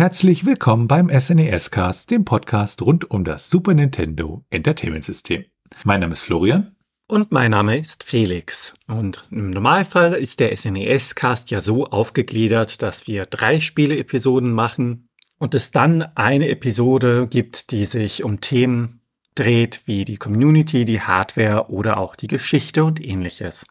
Herzlich willkommen beim SNES Cast, dem Podcast rund um das Super Nintendo Entertainment System. Mein Name ist Florian. Und mein Name ist Felix. Und im Normalfall ist der SNES Cast ja so aufgegliedert, dass wir drei Spiele-Episoden machen und es dann eine Episode gibt, die sich um Themen dreht, wie die Community, die Hardware oder auch die Geschichte und ähnliches.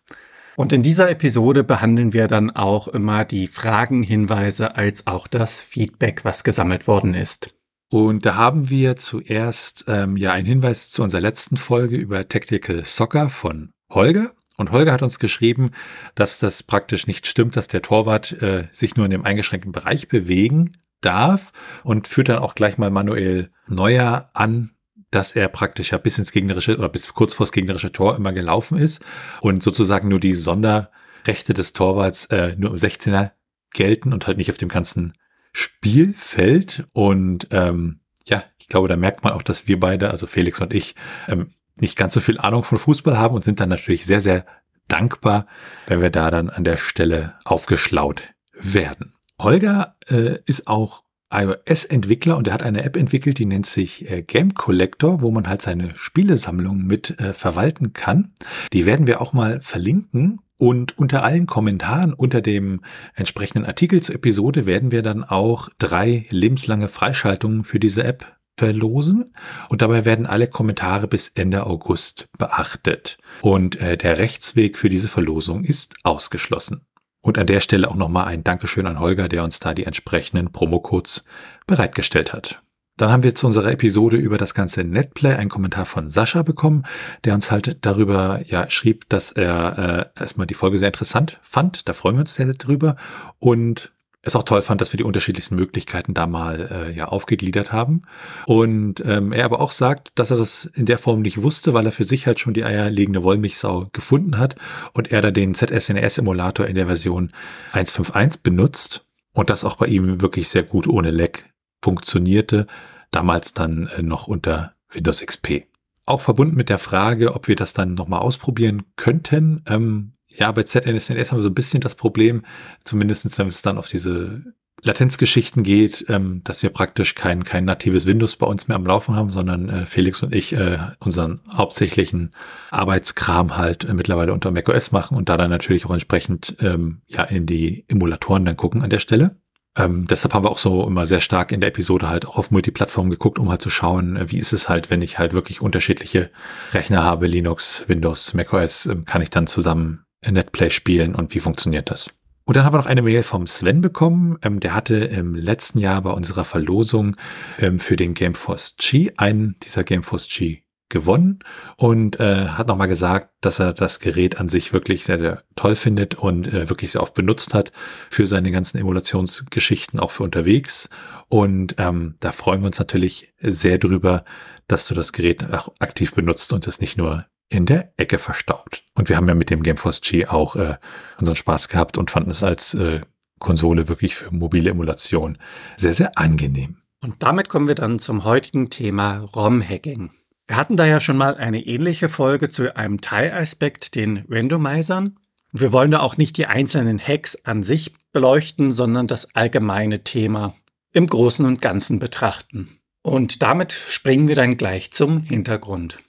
Und in dieser Episode behandeln wir dann auch immer die Fragen, Hinweise als auch das Feedback, was gesammelt worden ist. Und da haben wir zuerst ähm, ja einen Hinweis zu unserer letzten Folge über Tactical Soccer von Holger. Und Holger hat uns geschrieben, dass das praktisch nicht stimmt, dass der Torwart äh, sich nur in dem eingeschränkten Bereich bewegen darf und führt dann auch gleich mal Manuel Neuer an, dass er praktisch ja bis ins gegnerische oder bis kurz vors gegnerische Tor immer gelaufen ist und sozusagen nur die Sonderrechte des Torwarts äh, nur im 16er gelten und halt nicht auf dem ganzen Spielfeld. Und ähm, ja, ich glaube, da merkt man auch, dass wir beide, also Felix und ich, ähm, nicht ganz so viel Ahnung von Fußball haben und sind dann natürlich sehr, sehr dankbar, wenn wir da dann an der Stelle aufgeschlaut werden. Holger äh, ist auch iOS-Entwickler und er hat eine App entwickelt, die nennt sich äh, Game Collector, wo man halt seine Spielesammlung mit äh, verwalten kann. Die werden wir auch mal verlinken und unter allen Kommentaren unter dem entsprechenden Artikel zur Episode werden wir dann auch drei lebenslange Freischaltungen für diese App verlosen und dabei werden alle Kommentare bis Ende August beachtet. Und äh, der Rechtsweg für diese Verlosung ist ausgeschlossen. Und an der Stelle auch nochmal ein Dankeschön an Holger, der uns da die entsprechenden Promocodes bereitgestellt hat. Dann haben wir zu unserer Episode über das ganze Netplay einen Kommentar von Sascha bekommen, der uns halt darüber ja schrieb, dass er äh, erstmal die Folge sehr interessant fand. Da freuen wir uns sehr, sehr drüber. Und es auch toll fand, dass wir die unterschiedlichsten Möglichkeiten da mal äh, ja aufgegliedert haben. Und ähm, er aber auch sagt, dass er das in der Form nicht wusste, weil er für sich halt schon die eierlegende Wollmilchsau gefunden hat und er da den ZSNS-Emulator in der Version 1.5.1 benutzt und das auch bei ihm wirklich sehr gut ohne Lag funktionierte, damals dann äh, noch unter Windows XP. Auch verbunden mit der Frage, ob wir das dann nochmal ausprobieren könnten, ähm, ja, bei ZNSNS haben wir so ein bisschen das Problem, zumindestens wenn es dann auf diese Latenzgeschichten geht, ähm, dass wir praktisch kein, kein natives Windows bei uns mehr am Laufen haben, sondern äh, Felix und ich äh, unseren hauptsächlichen Arbeitskram halt äh, mittlerweile unter macOS machen und da dann natürlich auch entsprechend ähm, ja in die Emulatoren dann gucken an der Stelle. Ähm, deshalb haben wir auch so immer sehr stark in der Episode halt auch auf Multiplattformen geguckt, um halt zu schauen, äh, wie ist es halt, wenn ich halt wirklich unterschiedliche Rechner habe, Linux, Windows, macOS, äh, kann ich dann zusammen Netplay spielen und wie funktioniert das? Und dann haben wir noch eine Mail vom Sven bekommen. Ähm, der hatte im letzten Jahr bei unserer Verlosung ähm, für den Gameforce G einen dieser Gameforce G gewonnen und äh, hat nochmal gesagt, dass er das Gerät an sich wirklich sehr, sehr toll findet und äh, wirklich sehr oft benutzt hat für seine ganzen Emulationsgeschichten, auch für unterwegs. Und ähm, da freuen wir uns natürlich sehr drüber, dass du das Gerät auch aktiv benutzt und es nicht nur in der Ecke verstaubt. Und wir haben ja mit dem GameForce G auch äh, unseren Spaß gehabt und fanden es als äh, Konsole wirklich für mobile Emulation sehr, sehr angenehm. Und damit kommen wir dann zum heutigen Thema ROM-Hacking. Wir hatten da ja schon mal eine ähnliche Folge zu einem Teilaspekt, den Randomizern. Wir wollen da auch nicht die einzelnen Hacks an sich beleuchten, sondern das allgemeine Thema im Großen und Ganzen betrachten. Und damit springen wir dann gleich zum Hintergrund.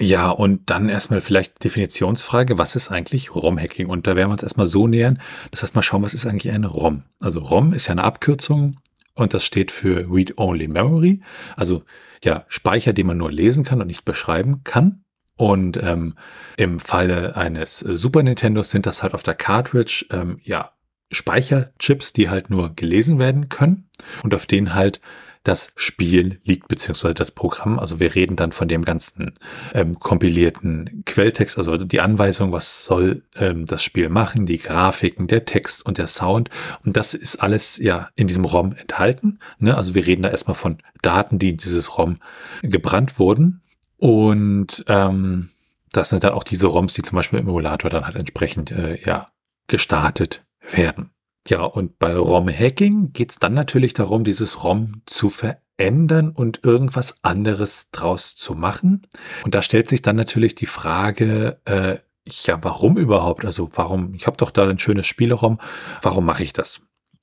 Ja, und dann erstmal vielleicht Definitionsfrage, was ist eigentlich ROM-Hacking? Und da werden wir uns erstmal so nähern, das heißt mal schauen, was ist eigentlich eine ROM? Also ROM ist ja eine Abkürzung und das steht für Read-Only Memory, also ja, Speicher, den man nur lesen kann und nicht beschreiben kann. Und ähm, im Falle eines Super Nintendos sind das halt auf der Cartridge ähm, ja Speicherchips, die halt nur gelesen werden können und auf denen halt das Spiel liegt, beziehungsweise das Programm. Also wir reden dann von dem ganzen ähm, kompilierten Quelltext, also die Anweisung, was soll ähm, das Spiel machen, die Grafiken, der Text und der Sound. Und das ist alles ja in diesem ROM enthalten. Ne? Also wir reden da erstmal von Daten, die in dieses ROM gebrannt wurden. Und ähm, das sind dann auch diese ROMs, die zum Beispiel im Emulator dann halt entsprechend äh, ja gestartet werden. Ja, und bei ROM-Hacking geht es dann natürlich darum, dieses ROM zu verändern und irgendwas anderes draus zu machen. Und da stellt sich dann natürlich die Frage, äh, ja, warum überhaupt? Also warum, ich habe doch da ein schönes Spiele-ROM, warum mache ich das?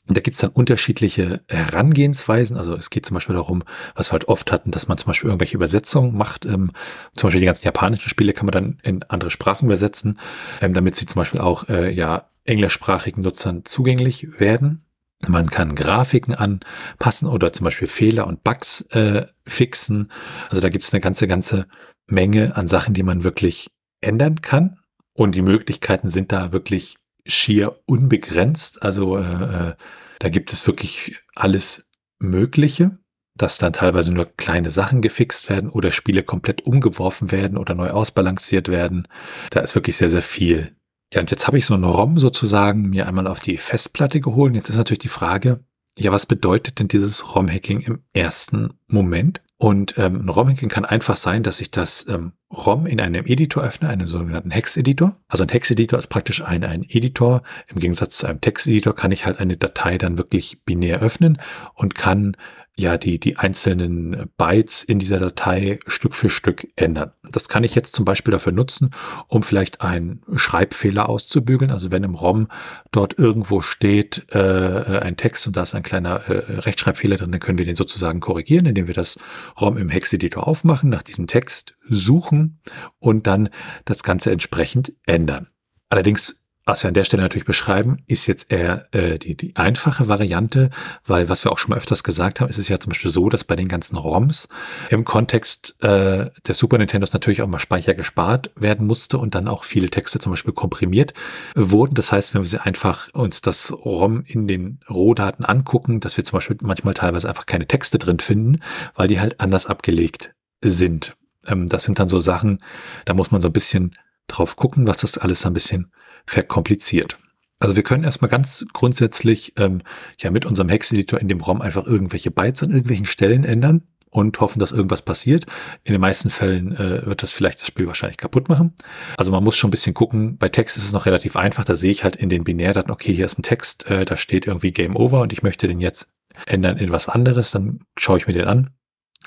Und da gibt's dann unterschiedliche Herangehensweisen. Also es geht zum Beispiel darum, was wir halt oft hatten, dass man zum Beispiel irgendwelche Übersetzungen macht. Ähm, zum Beispiel die ganzen japanischen Spiele kann man dann in andere Sprachen übersetzen, ähm, damit sie zum Beispiel auch äh, ja englischsprachigen Nutzern zugänglich werden. Man kann Grafiken anpassen oder zum Beispiel Fehler und Bugs äh, fixen. Also da gibt's eine ganze, ganze Menge an Sachen, die man wirklich ändern kann. Und die Möglichkeiten sind da wirklich schier unbegrenzt. Also äh, äh, da gibt es wirklich alles Mögliche, dass dann teilweise nur kleine Sachen gefixt werden oder Spiele komplett umgeworfen werden oder neu ausbalanciert werden. Da ist wirklich sehr, sehr viel. Ja, und jetzt habe ich so eine ROM sozusagen mir einmal auf die Festplatte geholt. Jetzt ist natürlich die Frage, ja, was bedeutet denn dieses ROM-Hacking im ersten Moment? Und ähm, ein ROM-Hacking kann einfach sein, dass ich das ähm, ROM in einem Editor öffne, einem sogenannten Hex-Editor. Also ein Hex-Editor ist praktisch ein, ein Editor. Im Gegensatz zu einem Text-Editor kann ich halt eine Datei dann wirklich binär öffnen und kann ja die, die einzelnen Bytes in dieser Datei Stück für Stück ändern. Das kann ich jetzt zum Beispiel dafür nutzen, um vielleicht einen Schreibfehler auszubügeln. Also wenn im ROM dort irgendwo steht äh, ein Text und da ist ein kleiner äh, Rechtschreibfehler drin, dann können wir den sozusagen korrigieren, indem wir das ROM im Hex-Editor aufmachen, nach diesem Text suchen und dann das Ganze entsprechend ändern. Allerdings was wir an der Stelle natürlich beschreiben, ist jetzt eher äh, die, die einfache Variante, weil was wir auch schon mal öfters gesagt haben, ist es ja zum Beispiel so, dass bei den ganzen ROMs im Kontext äh, der Super Nintendos natürlich auch mal Speicher gespart werden musste und dann auch viele Texte zum Beispiel komprimiert wurden. Das heißt, wenn wir sie einfach uns das ROM in den Rohdaten angucken, dass wir zum Beispiel manchmal teilweise einfach keine Texte drin finden, weil die halt anders abgelegt sind. Ähm, das sind dann so Sachen, da muss man so ein bisschen drauf gucken, was das alles ein bisschen verkompliziert. Also wir können erstmal ganz grundsätzlich ähm, ja mit unserem Hex-Editor in dem ROM einfach irgendwelche Bytes an irgendwelchen Stellen ändern und hoffen, dass irgendwas passiert. In den meisten Fällen äh, wird das vielleicht das Spiel wahrscheinlich kaputt machen. Also man muss schon ein bisschen gucken. Bei Text ist es noch relativ einfach. Da sehe ich halt in den Binärdaten, okay, hier ist ein Text, äh, da steht irgendwie Game Over und ich möchte den jetzt ändern in was anderes. Dann schaue ich mir den an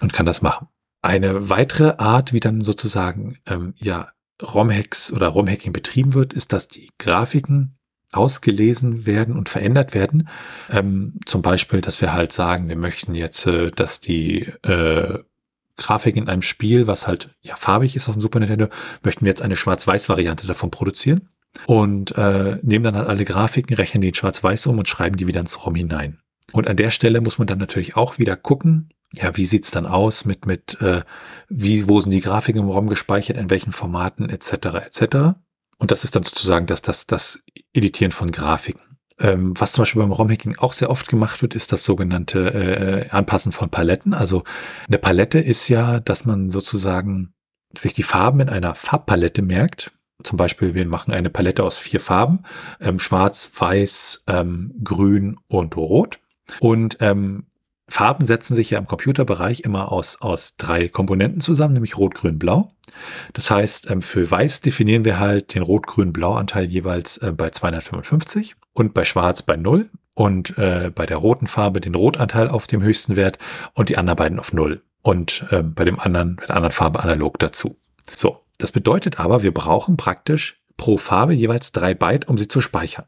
und kann das machen. Eine weitere Art, wie dann sozusagen ähm, ja ROM-Hacks oder ROM-Hacking betrieben wird, ist, dass die Grafiken ausgelesen werden und verändert werden. Ähm, zum Beispiel, dass wir halt sagen, wir möchten jetzt, äh, dass die äh, Grafik in einem Spiel, was halt ja farbig ist auf dem Super Nintendo, möchten wir jetzt eine Schwarz-Weiß-Variante davon produzieren und äh, nehmen dann halt alle Grafiken, rechnen die in Schwarz-Weiß um und schreiben die wieder ins ROM hinein. Und an der Stelle muss man dann natürlich auch wieder gucken, ja, wie sieht's dann aus mit, mit äh, wie, wo sind die Grafiken im ROM gespeichert, in welchen Formaten etc. etc. Und das ist dann sozusagen das, das, das Editieren von Grafiken. Ähm, was zum Beispiel beim ROM-Hacking auch sehr oft gemacht wird, ist das sogenannte äh, Anpassen von Paletten. Also eine Palette ist ja, dass man sozusagen sich die Farben in einer Farbpalette merkt. Zum Beispiel, wir machen eine Palette aus vier Farben, ähm, schwarz, weiß, ähm, grün und rot. Und ähm, Farben setzen sich ja im Computerbereich immer aus, aus drei Komponenten zusammen, nämlich Rot, Grün, Blau. Das heißt, ähm, für Weiß definieren wir halt den Rot, Grün, Blau-Anteil jeweils äh, bei 255 und bei Schwarz bei 0 und äh, bei der roten Farbe den Rotanteil auf dem höchsten Wert und die anderen beiden auf 0 und äh, bei dem anderen, bei der anderen Farbe analog dazu. So, das bedeutet aber, wir brauchen praktisch pro Farbe jeweils drei Byte, um sie zu speichern.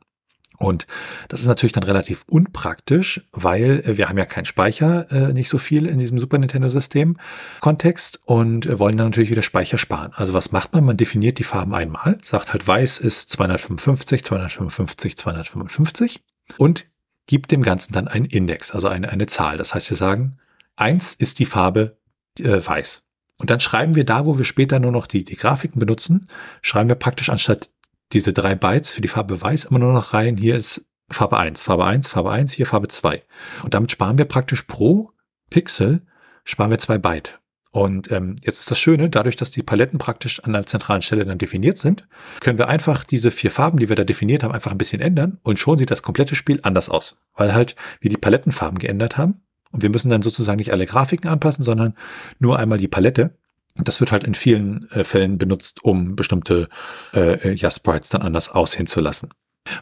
Und das ist natürlich dann relativ unpraktisch, weil äh, wir haben ja keinen Speicher, äh, nicht so viel in diesem Super Nintendo-System Kontext und äh, wollen dann natürlich wieder Speicher sparen. Also was macht man? Man definiert die Farben einmal, sagt halt weiß ist 255, 255, 255 und gibt dem Ganzen dann einen Index, also eine, eine Zahl. Das heißt, wir sagen, eins ist die Farbe äh, weiß. Und dann schreiben wir da, wo wir später nur noch die, die Grafiken benutzen, schreiben wir praktisch anstatt diese drei Bytes für die Farbe weiß immer nur noch rein. Hier ist Farbe 1, Farbe 1, Farbe 1, hier Farbe 2. Und damit sparen wir praktisch pro Pixel, sparen wir zwei Byte. Und ähm, jetzt ist das Schöne, dadurch, dass die Paletten praktisch an einer zentralen Stelle dann definiert sind, können wir einfach diese vier Farben, die wir da definiert haben, einfach ein bisschen ändern und schon sieht das komplette Spiel anders aus. Weil halt wir die Palettenfarben geändert haben. Und wir müssen dann sozusagen nicht alle Grafiken anpassen, sondern nur einmal die Palette. Das wird halt in vielen äh, Fällen benutzt, um bestimmte äh, ja, Sprites dann anders aussehen zu lassen.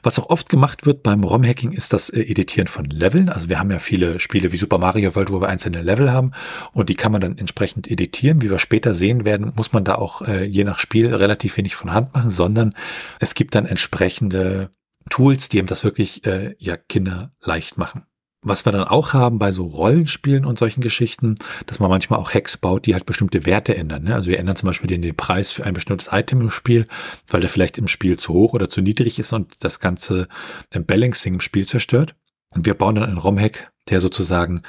Was auch oft gemacht wird beim ROM-Hacking ist das äh, Editieren von Leveln. Also wir haben ja viele Spiele wie Super Mario World, wo wir einzelne Level haben und die kann man dann entsprechend editieren. Wie wir später sehen werden, muss man da auch äh, je nach Spiel relativ wenig von Hand machen, sondern es gibt dann entsprechende Tools, die eben das wirklich äh, ja Kinder leicht machen. Was wir dann auch haben bei so Rollenspielen und solchen Geschichten, dass man manchmal auch Hacks baut, die halt bestimmte Werte ändern. Ne? Also wir ändern zum Beispiel den, den Preis für ein bestimmtes Item im Spiel, weil der vielleicht im Spiel zu hoch oder zu niedrig ist und das ganze äh, Balancing im Spiel zerstört. Und wir bauen dann einen ROM-Hack, der sozusagen,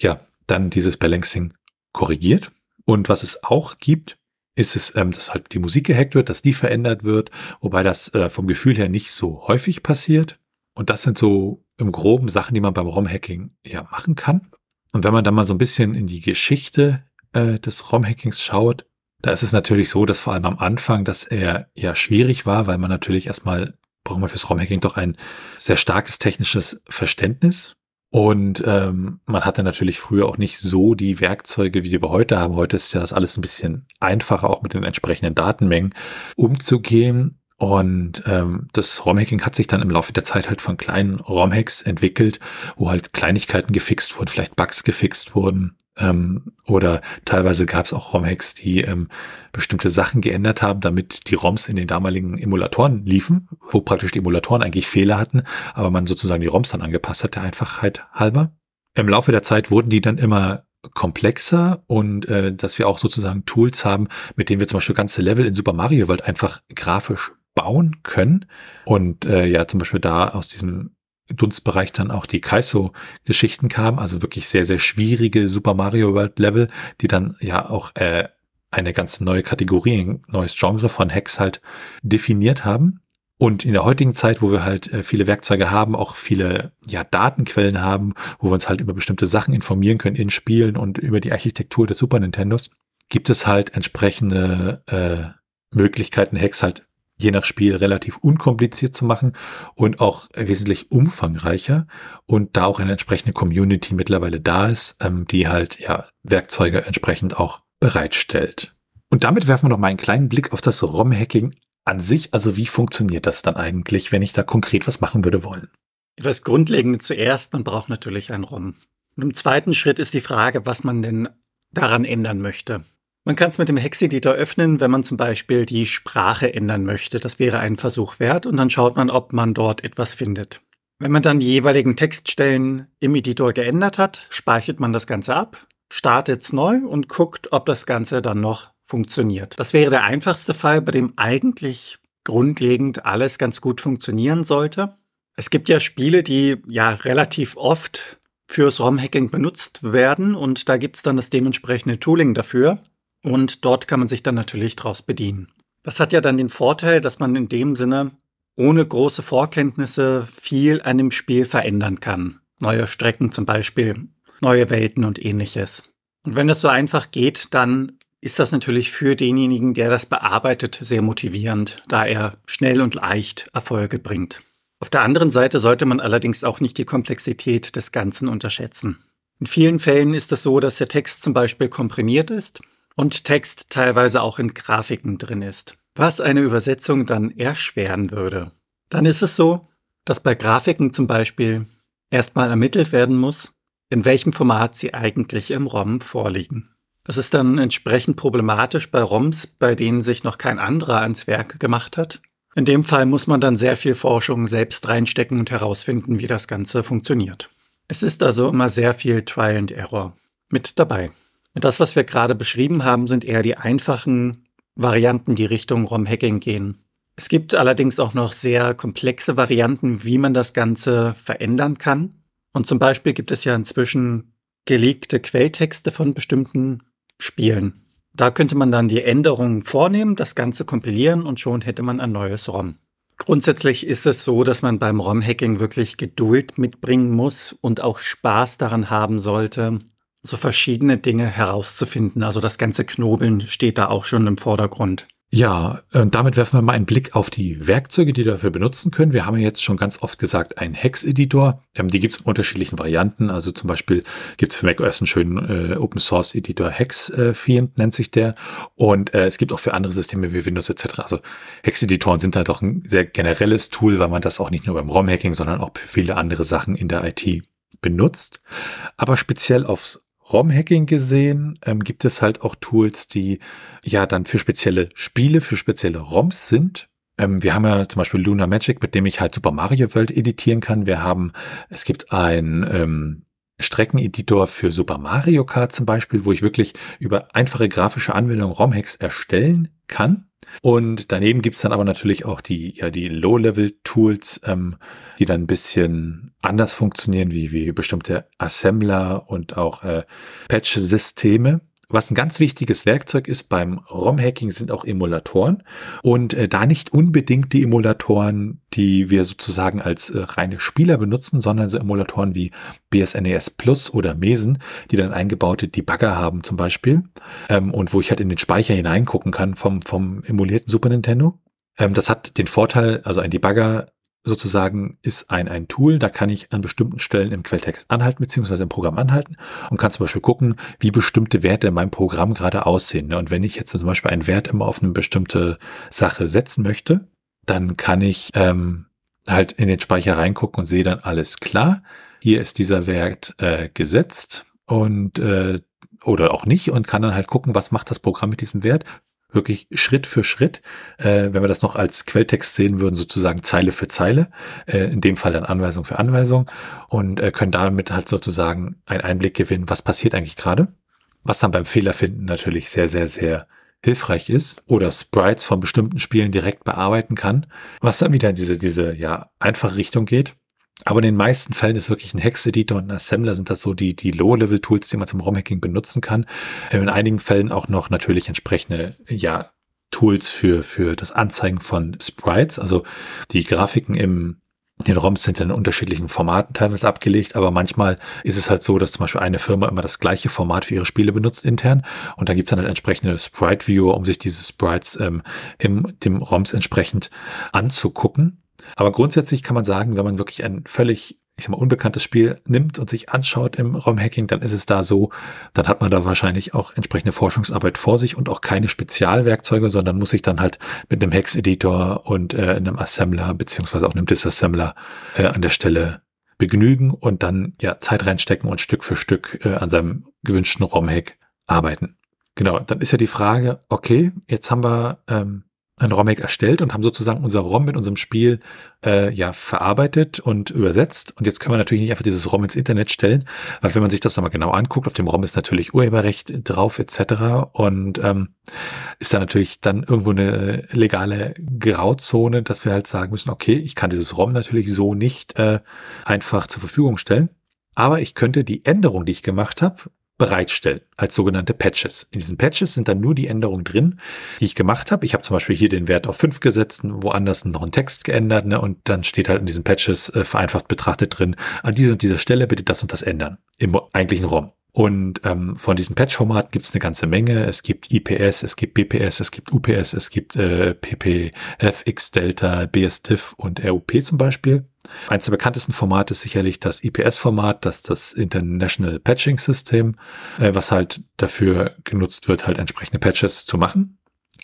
ja, dann dieses Balancing korrigiert. Und was es auch gibt, ist es, ähm, dass halt die Musik gehackt wird, dass die verändert wird, wobei das äh, vom Gefühl her nicht so häufig passiert. Und das sind so im Groben Sachen, die man beim ROM-Hacking ja machen kann. Und wenn man dann mal so ein bisschen in die Geschichte äh, des ROM-Hackings schaut, da ist es natürlich so, dass vor allem am Anfang, dass er ja schwierig war, weil man natürlich erstmal braucht man fürs ROM-Hacking doch ein sehr starkes technisches Verständnis. Und ähm, man hatte natürlich früher auch nicht so die Werkzeuge, wie wir heute haben. Heute ist ja das alles ein bisschen einfacher, auch mit den entsprechenden Datenmengen umzugehen. Und ähm, das ROM-Hacking hat sich dann im Laufe der Zeit halt von kleinen ROM-Hacks entwickelt, wo halt Kleinigkeiten gefixt wurden, vielleicht Bugs gefixt wurden. Ähm, oder teilweise gab es auch ROM-Hacks, die ähm, bestimmte Sachen geändert haben, damit die ROMs in den damaligen Emulatoren liefen, wo praktisch die Emulatoren eigentlich Fehler hatten, aber man sozusagen die ROMs dann angepasst hat, der Einfachheit halber. Im Laufe der Zeit wurden die dann immer komplexer und äh, dass wir auch sozusagen Tools haben, mit denen wir zum Beispiel ganze Level in Super Mario World einfach grafisch bauen können. Und äh, ja, zum Beispiel da aus diesem Dunstbereich dann auch die Kaizo-Geschichten kamen, also wirklich sehr, sehr schwierige Super Mario World Level, die dann ja auch äh, eine ganz neue Kategorie, ein neues Genre von Hacks halt definiert haben. Und in der heutigen Zeit, wo wir halt äh, viele Werkzeuge haben, auch viele ja, Datenquellen haben, wo wir uns halt über bestimmte Sachen informieren können in Spielen und über die Architektur des Super Nintendos, gibt es halt entsprechende äh, Möglichkeiten, Hacks halt je nach Spiel relativ unkompliziert zu machen und auch wesentlich umfangreicher und da auch eine entsprechende Community mittlerweile da ist, ähm, die halt ja Werkzeuge entsprechend auch bereitstellt. Und damit werfen wir noch mal einen kleinen Blick auf das ROM-Hacking an sich. Also wie funktioniert das dann eigentlich, wenn ich da konkret was machen würde wollen? Etwas Grundlegendes zuerst, man braucht natürlich ein ROM. Und im zweiten Schritt ist die Frage, was man denn daran ändern möchte. Man kann es mit dem Hex-Editor öffnen, wenn man zum Beispiel die Sprache ändern möchte. Das wäre ein Versuch wert und dann schaut man, ob man dort etwas findet. Wenn man dann die jeweiligen Textstellen im Editor geändert hat, speichert man das Ganze ab, startet es neu und guckt, ob das Ganze dann noch funktioniert. Das wäre der einfachste Fall, bei dem eigentlich grundlegend alles ganz gut funktionieren sollte. Es gibt ja Spiele, die ja relativ oft fürs ROM-Hacking benutzt werden und da gibt es dann das dementsprechende Tooling dafür. Und dort kann man sich dann natürlich draus bedienen. Das hat ja dann den Vorteil, dass man in dem Sinne ohne große Vorkenntnisse viel an dem Spiel verändern kann. Neue Strecken zum Beispiel, neue Welten und ähnliches. Und wenn das so einfach geht, dann ist das natürlich für denjenigen, der das bearbeitet, sehr motivierend, da er schnell und leicht Erfolge bringt. Auf der anderen Seite sollte man allerdings auch nicht die Komplexität des Ganzen unterschätzen. In vielen Fällen ist es so, dass der Text zum Beispiel komprimiert ist und Text teilweise auch in Grafiken drin ist, was eine Übersetzung dann erschweren würde. Dann ist es so, dass bei Grafiken zum Beispiel erstmal ermittelt werden muss, in welchem Format sie eigentlich im ROM vorliegen. Das ist dann entsprechend problematisch bei ROMs, bei denen sich noch kein anderer ans Werk gemacht hat. In dem Fall muss man dann sehr viel Forschung selbst reinstecken und herausfinden, wie das Ganze funktioniert. Es ist also immer sehr viel Trial and Error mit dabei. Und das, was wir gerade beschrieben haben, sind eher die einfachen Varianten, die Richtung ROM-Hacking gehen. Es gibt allerdings auch noch sehr komplexe Varianten, wie man das Ganze verändern kann. Und zum Beispiel gibt es ja inzwischen geleakte Quelltexte von bestimmten Spielen. Da könnte man dann die Änderungen vornehmen, das Ganze kompilieren und schon hätte man ein neues ROM. Grundsätzlich ist es so, dass man beim ROM-Hacking wirklich Geduld mitbringen muss und auch Spaß daran haben sollte, so verschiedene Dinge herauszufinden. Also das ganze Knobeln steht da auch schon im Vordergrund. Ja, und damit werfen wir mal einen Blick auf die Werkzeuge, die dafür benutzen können. Wir haben ja jetzt schon ganz oft gesagt, einen Hex-Editor. Ähm, die gibt es in unterschiedlichen Varianten. Also zum Beispiel gibt es für macOS einen schönen äh, Open-Source-Editor, Hex-Fiend äh, nennt sich der. Und äh, es gibt auch für andere Systeme wie Windows etc. Also Hex-Editoren sind da doch ein sehr generelles Tool, weil man das auch nicht nur beim ROM-Hacking, sondern auch für viele andere Sachen in der IT benutzt. Aber speziell aufs ROM-Hacking gesehen ähm, gibt es halt auch Tools, die ja dann für spezielle Spiele, für spezielle ROMs sind. Ähm, wir haben ja zum Beispiel Luna Magic, mit dem ich halt Super Mario World editieren kann. Wir haben, es gibt ein ähm, Streckeneditor für Super Mario Kart zum Beispiel, wo ich wirklich über einfache grafische Anwendungen ROM-Hacks erstellen kann. Und daneben gibt's dann aber natürlich auch die, ja, die Low-Level-Tools, ähm, die dann ein bisschen anders funktionieren, wie, wie bestimmte Assembler und auch äh, Patch-Systeme. Was ein ganz wichtiges Werkzeug ist beim ROM-Hacking sind auch Emulatoren und äh, da nicht unbedingt die Emulatoren, die wir sozusagen als äh, reine Spieler benutzen, sondern so Emulatoren wie BSNES e Plus oder Mesen, die dann eingebaute Debugger haben zum Beispiel ähm, und wo ich halt in den Speicher hineingucken kann vom, vom emulierten Super Nintendo. Ähm, das hat den Vorteil, also ein Debugger sozusagen ist ein, ein Tool, da kann ich an bestimmten Stellen im Quelltext anhalten, beziehungsweise im Programm anhalten und kann zum Beispiel gucken, wie bestimmte Werte in meinem Programm gerade aussehen. Ne? Und wenn ich jetzt zum Beispiel einen Wert immer auf eine bestimmte Sache setzen möchte, dann kann ich ähm, halt in den Speicher reingucken und sehe dann alles klar. Hier ist dieser Wert äh, gesetzt und äh, oder auch nicht und kann dann halt gucken, was macht das Programm mit diesem Wert, wirklich Schritt für Schritt, äh, wenn wir das noch als Quelltext sehen würden, sozusagen Zeile für Zeile, äh, in dem Fall dann Anweisung für Anweisung und äh, können damit halt sozusagen einen Einblick gewinnen, was passiert eigentlich gerade, was dann beim Fehlerfinden natürlich sehr, sehr, sehr hilfreich ist oder Sprites von bestimmten Spielen direkt bearbeiten kann, was dann wieder in diese, diese, ja, einfache Richtung geht. Aber in den meisten Fällen ist wirklich ein Hex-Editor und ein Assembler sind das so die, die Low-Level-Tools, die man zum ROM-Hacking benutzen kann. Ähm, in einigen Fällen auch noch natürlich entsprechende, ja, Tools für, für das Anzeigen von Sprites. Also die Grafiken im, den ROMs sind in unterschiedlichen Formaten teilweise abgelegt, aber manchmal ist es halt so, dass zum Beispiel eine Firma immer das gleiche Format für ihre Spiele benutzt intern und da gibt's dann halt entsprechende Sprite-Viewer, um sich diese Sprites ähm, im dem ROMs entsprechend anzugucken. Aber grundsätzlich kann man sagen, wenn man wirklich ein völlig ich sag mal, unbekanntes Spiel nimmt und sich anschaut im ROM-Hacking, dann ist es da so, dann hat man da wahrscheinlich auch entsprechende Forschungsarbeit vor sich und auch keine Spezialwerkzeuge, sondern muss sich dann halt mit einem Hex-Editor und äh, einem Assembler beziehungsweise auch einem Disassembler äh, an der Stelle begnügen und dann ja Zeit reinstecken und Stück für Stück äh, an seinem gewünschten ROM-Hack arbeiten. Genau, dann ist ja die Frage, okay, jetzt haben wir ähm, ein ROM-Hack erstellt und haben sozusagen unser ROM mit unserem Spiel äh, ja verarbeitet und übersetzt. Und jetzt können wir natürlich nicht einfach dieses ROM ins Internet stellen, weil wenn man sich das nochmal genau anguckt, auf dem ROM ist natürlich Urheberrecht drauf etc. Und ähm, ist da natürlich dann irgendwo eine legale Grauzone, dass wir halt sagen müssen, okay, ich kann dieses ROM natürlich so nicht äh, einfach zur Verfügung stellen. Aber ich könnte die Änderung, die ich gemacht habe, bereitstellen als sogenannte Patches. In diesen Patches sind dann nur die Änderungen drin, die ich gemacht habe. Ich habe zum Beispiel hier den Wert auf 5 gesetzt, woanders noch einen Text geändert ne, und dann steht halt in diesen Patches äh, vereinfacht betrachtet drin, an dieser und dieser Stelle bitte das und das ändern im eigentlichen ROM. Und ähm, von diesen Patch-Formaten gibt es eine ganze Menge. Es gibt IPS, es gibt BPS, es gibt UPS, es gibt äh, PPF, X-Delta, BSDIF und RUP zum Beispiel. Eines der bekanntesten Formate ist sicherlich das IPS-Format, das das International Patching System, äh, was halt dafür genutzt wird, halt entsprechende Patches zu machen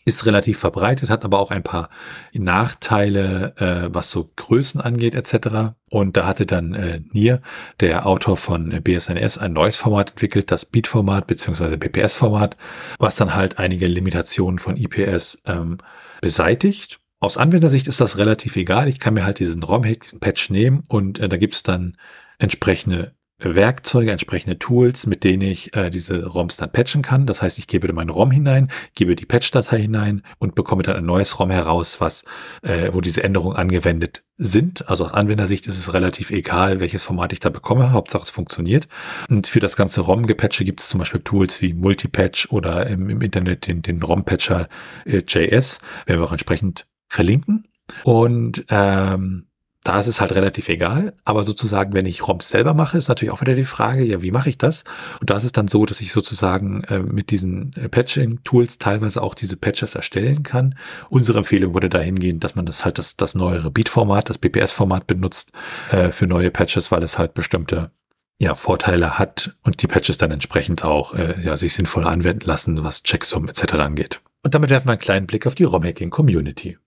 ist relativ verbreitet, hat aber auch ein paar Nachteile, äh, was so Größen angeht etc. Und da hatte dann äh, Nier, der Autor von BSNS, ein neues Format entwickelt, das Beat-Format bzw. BPS-Format, was dann halt einige Limitationen von IPS ähm, beseitigt. Aus Anwendersicht ist das relativ egal. Ich kann mir halt diesen ROM-Hack, diesen Patch nehmen und äh, da gibt's dann entsprechende Werkzeuge, entsprechende Tools, mit denen ich äh, diese ROMs dann patchen kann. Das heißt, ich gebe meinen ROM hinein, gebe die Patch-Datei hinein und bekomme dann ein neues ROM heraus, was, äh, wo diese Änderungen angewendet sind. Also aus Anwendersicht ist es relativ egal, welches Format ich da bekomme. Hauptsache es funktioniert. Und für das ganze ROM-Gepatche gibt es zum Beispiel Tools wie Multipatch oder im, im Internet den, den ROM-Patcher äh, JS, werden wir auch entsprechend verlinken. Und ähm, da ist es halt relativ egal. Aber sozusagen, wenn ich ROMs selber mache, ist natürlich auch wieder die Frage, ja, wie mache ich das? Und da ist es dann so, dass ich sozusagen äh, mit diesen äh, Patching-Tools teilweise auch diese Patches erstellen kann. Unsere Empfehlung würde dahin gehen, dass man das halt das, das neuere Beat-Format, das BPS-Format benutzt äh, für neue Patches, weil es halt bestimmte ja, Vorteile hat und die Patches dann entsprechend auch äh, ja, sich sinnvoll anwenden lassen, was Checksum etc. angeht. Und damit werfen wir einen kleinen Blick auf die ROM-Hacking-Community.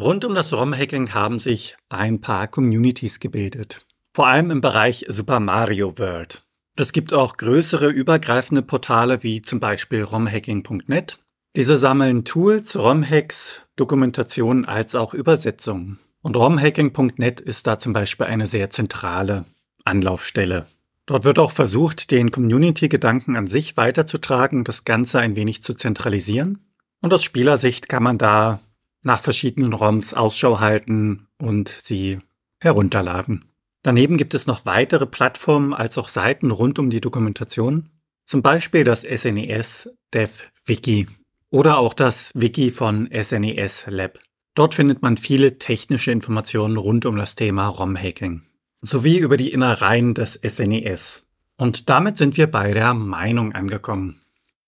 Rund um das ROM-Hacking haben sich ein paar Communities gebildet. Vor allem im Bereich Super Mario World. Es gibt auch größere übergreifende Portale wie zum Beispiel romhacking.net Diese sammeln Tools, ROM-Hacks, Dokumentationen als auch Übersetzungen. Und romhacking.net ist da zum Beispiel eine sehr zentrale Anlaufstelle. Dort wird auch versucht, den Community-Gedanken an sich weiterzutragen, das Ganze ein wenig zu zentralisieren. Und aus Spielersicht kann man da nach verschiedenen ROMs Ausschau halten und sie herunterladen. Daneben gibt es noch weitere Plattformen als auch Seiten rund um die Dokumentation. Zum Beispiel das SNES e Dev Wiki oder auch das Wiki von SNES e Lab. Dort findet man viele technische Informationen rund um das Thema ROM-Hacking sowie über die Innereien des SNES. E und damit sind wir bei der Meinung angekommen.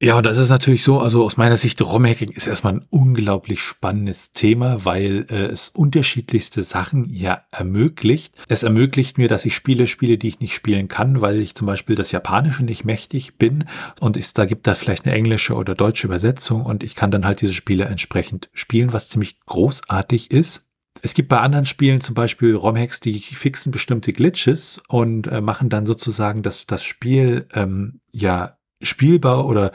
Ja, und das ist natürlich so, also aus meiner Sicht, ROM-Hacking ist erstmal ein unglaublich spannendes Thema, weil äh, es unterschiedlichste Sachen ja ermöglicht. Es ermöglicht mir, dass ich Spiele spiele, die ich nicht spielen kann, weil ich zum Beispiel das Japanische nicht mächtig bin und es da gibt da vielleicht eine englische oder deutsche Übersetzung und ich kann dann halt diese Spiele entsprechend spielen, was ziemlich großartig ist. Es gibt bei anderen Spielen zum Beispiel ROM-Hacks, die fixen bestimmte Glitches und äh, machen dann sozusagen das, das Spiel ähm, ja spielbar oder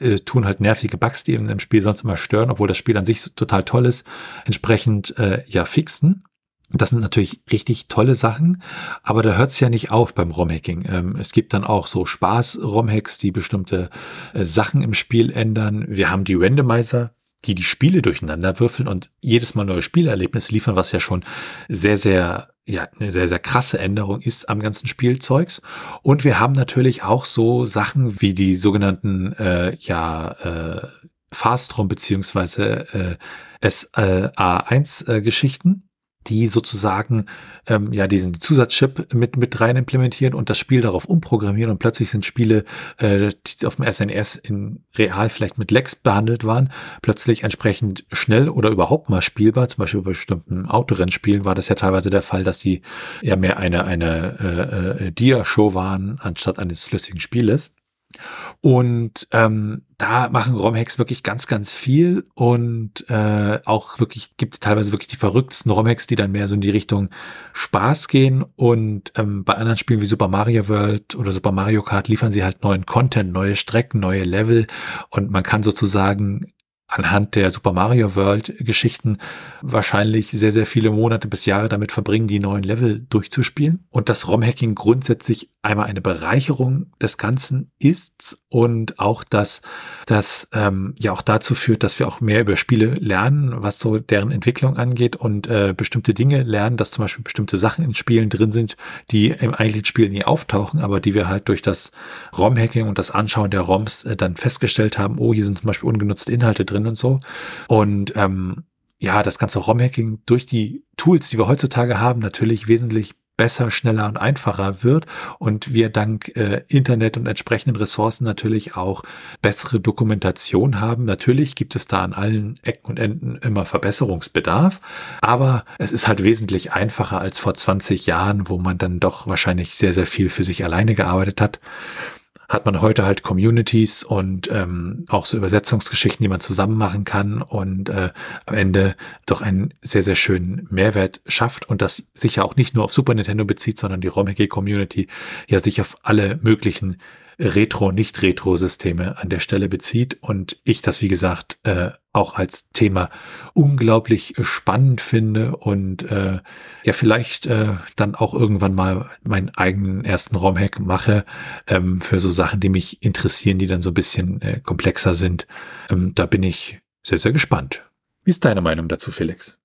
äh, tun halt nervige Bugs, die im Spiel sonst immer stören, obwohl das Spiel an sich total toll ist, entsprechend äh, ja fixen. Das sind natürlich richtig tolle Sachen, aber da hört es ja nicht auf beim ROM-Hacking. Ähm, es gibt dann auch so Spaß-ROM-Hacks, die bestimmte äh, Sachen im Spiel ändern. Wir haben die Randomizer, die die Spiele durcheinander würfeln und jedes Mal neue Spielerlebnisse liefern, was ja schon sehr, sehr, ja, eine sehr, sehr krasse Änderung ist am ganzen Spielzeugs. Und wir haben natürlich auch so Sachen wie die sogenannten, äh, ja, äh, Fastrom beziehungsweise äh, SA1-Geschichten, die sozusagen ähm, ja diesen Zusatzchip mit mit rein implementieren und das Spiel darauf umprogrammieren und plötzlich sind Spiele, äh, die auf dem SNES in real vielleicht mit Lex behandelt waren, plötzlich entsprechend schnell oder überhaupt mal spielbar. Zum Beispiel bei bestimmten Autorennspielen war das ja teilweise der Fall, dass die ja mehr eine eine äh, äh, Dia-Show waren anstatt eines flüssigen Spieles. Und ähm, da machen ROM-Hacks wirklich ganz, ganz viel und äh, auch wirklich gibt teilweise wirklich die verrücktesten ROM-Hacks, die dann mehr so in die Richtung Spaß gehen. Und ähm, bei anderen Spielen wie Super Mario World oder Super Mario Kart liefern sie halt neuen Content, neue Strecken, neue Level und man kann sozusagen anhand der Super Mario World Geschichten wahrscheinlich sehr, sehr viele Monate bis Jahre damit verbringen, die neuen Level durchzuspielen. Und das ROM-Hacking grundsätzlich einmal eine Bereicherung des Ganzen ist und auch, dass das ähm, ja auch dazu führt, dass wir auch mehr über Spiele lernen, was so deren Entwicklung angeht und äh, bestimmte Dinge lernen, dass zum Beispiel bestimmte Sachen in Spielen drin sind, die im eigentlichen Spiel nie auftauchen, aber die wir halt durch das ROM-Hacking und das Anschauen der ROMs äh, dann festgestellt haben, oh, hier sind zum Beispiel ungenutzte Inhalte drin und so. Und ähm, ja, das ganze ROM-Hacking durch die Tools, die wir heutzutage haben, natürlich wesentlich besser, schneller und einfacher wird und wir dank äh, Internet und entsprechenden Ressourcen natürlich auch bessere Dokumentation haben. Natürlich gibt es da an allen Ecken und Enden immer Verbesserungsbedarf, aber es ist halt wesentlich einfacher als vor 20 Jahren, wo man dann doch wahrscheinlich sehr, sehr viel für sich alleine gearbeitet hat hat man heute halt Communities und ähm, auch so Übersetzungsgeschichten, die man zusammen machen kann und äh, am Ende doch einen sehr, sehr schönen Mehrwert schafft und das sicher auch nicht nur auf Super Nintendo bezieht, sondern die ROM-Community ja sich auf alle möglichen Retro-, Nicht-Retro-Systeme an der Stelle bezieht und ich das, wie gesagt, äh, auch als Thema unglaublich spannend finde und äh, ja vielleicht äh, dann auch irgendwann mal meinen eigenen ersten ROM-Hack mache ähm, für so Sachen, die mich interessieren, die dann so ein bisschen äh, komplexer sind. Ähm, da bin ich sehr, sehr gespannt. Wie ist deine Meinung dazu, Felix?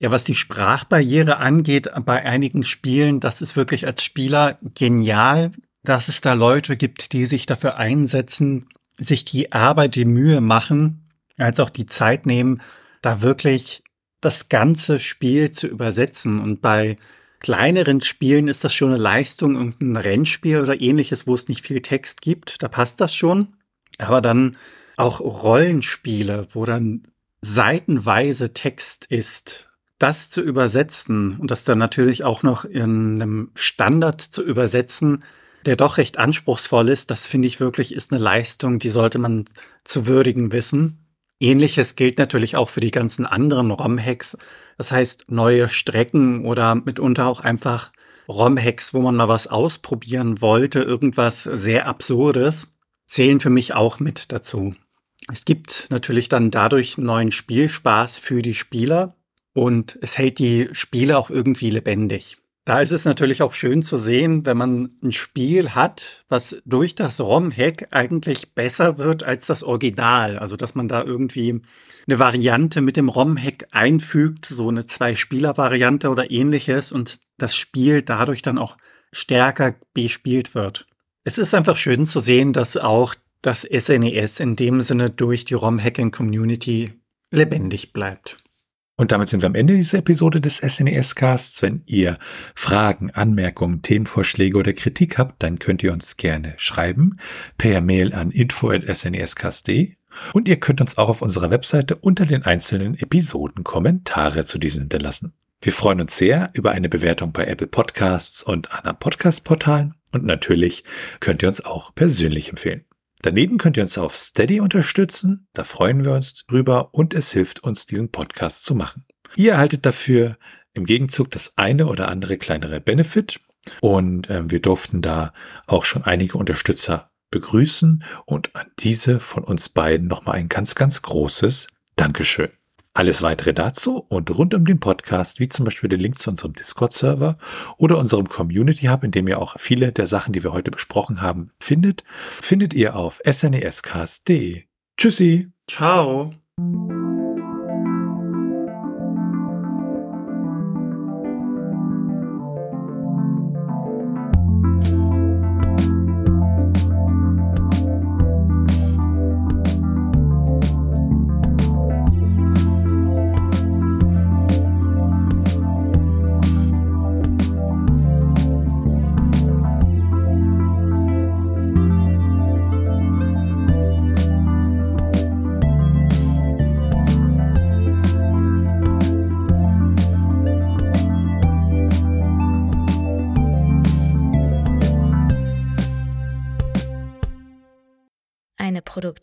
Ja, was die Sprachbarriere angeht, bei einigen Spielen, das ist wirklich als Spieler genial, dass es da Leute gibt, die sich dafür einsetzen, sich die Arbeit, die Mühe machen, als auch die Zeit nehmen, da wirklich das ganze Spiel zu übersetzen. Und bei kleineren Spielen ist das schon eine Leistung, irgendein Rennspiel oder ähnliches, wo es nicht viel Text gibt, da passt das schon. Aber dann auch Rollenspiele, wo dann seitenweise Text ist, das zu übersetzen und das dann natürlich auch noch in einem Standard zu übersetzen, der doch recht anspruchsvoll ist, das finde ich wirklich ist eine Leistung, die sollte man zu würdigen wissen. Ähnliches gilt natürlich auch für die ganzen anderen ROM-Hacks. Das heißt, neue Strecken oder mitunter auch einfach ROM-Hacks, wo man mal was ausprobieren wollte, irgendwas sehr Absurdes, zählen für mich auch mit dazu. Es gibt natürlich dann dadurch neuen Spielspaß für die Spieler und es hält die Spiele auch irgendwie lebendig. Da ist es natürlich auch schön zu sehen, wenn man ein Spiel hat, was durch das ROM-Hack eigentlich besser wird als das Original. Also, dass man da irgendwie eine Variante mit dem ROM-Hack einfügt, so eine Zwei-Spieler-Variante oder ähnliches und das Spiel dadurch dann auch stärker bespielt wird. Es ist einfach schön zu sehen, dass auch das SNES e in dem Sinne durch die ROM-Hacking-Community lebendig bleibt. Und damit sind wir am Ende dieser Episode des SNES-Casts. Wenn ihr Fragen, Anmerkungen, Themenvorschläge oder Kritik habt, dann könnt ihr uns gerne schreiben per Mail an info.snescast.de und ihr könnt uns auch auf unserer Webseite unter den einzelnen Episoden Kommentare zu diesen hinterlassen. Wir freuen uns sehr über eine Bewertung bei Apple Podcasts und anderen Podcast-Portalen und natürlich könnt ihr uns auch persönlich empfehlen. Daneben könnt ihr uns auf Steady unterstützen, da freuen wir uns drüber und es hilft uns, diesen Podcast zu machen. Ihr erhaltet dafür im Gegenzug das eine oder andere kleinere Benefit und äh, wir durften da auch schon einige Unterstützer begrüßen und an diese von uns beiden nochmal ein ganz, ganz großes Dankeschön. Alles weitere dazu und rund um den Podcast, wie zum Beispiel den Link zu unserem Discord-Server oder unserem Community Hub, in dem ihr auch viele der Sachen, die wir heute besprochen haben, findet, findet ihr auf snescast.de. Tschüssi. Ciao.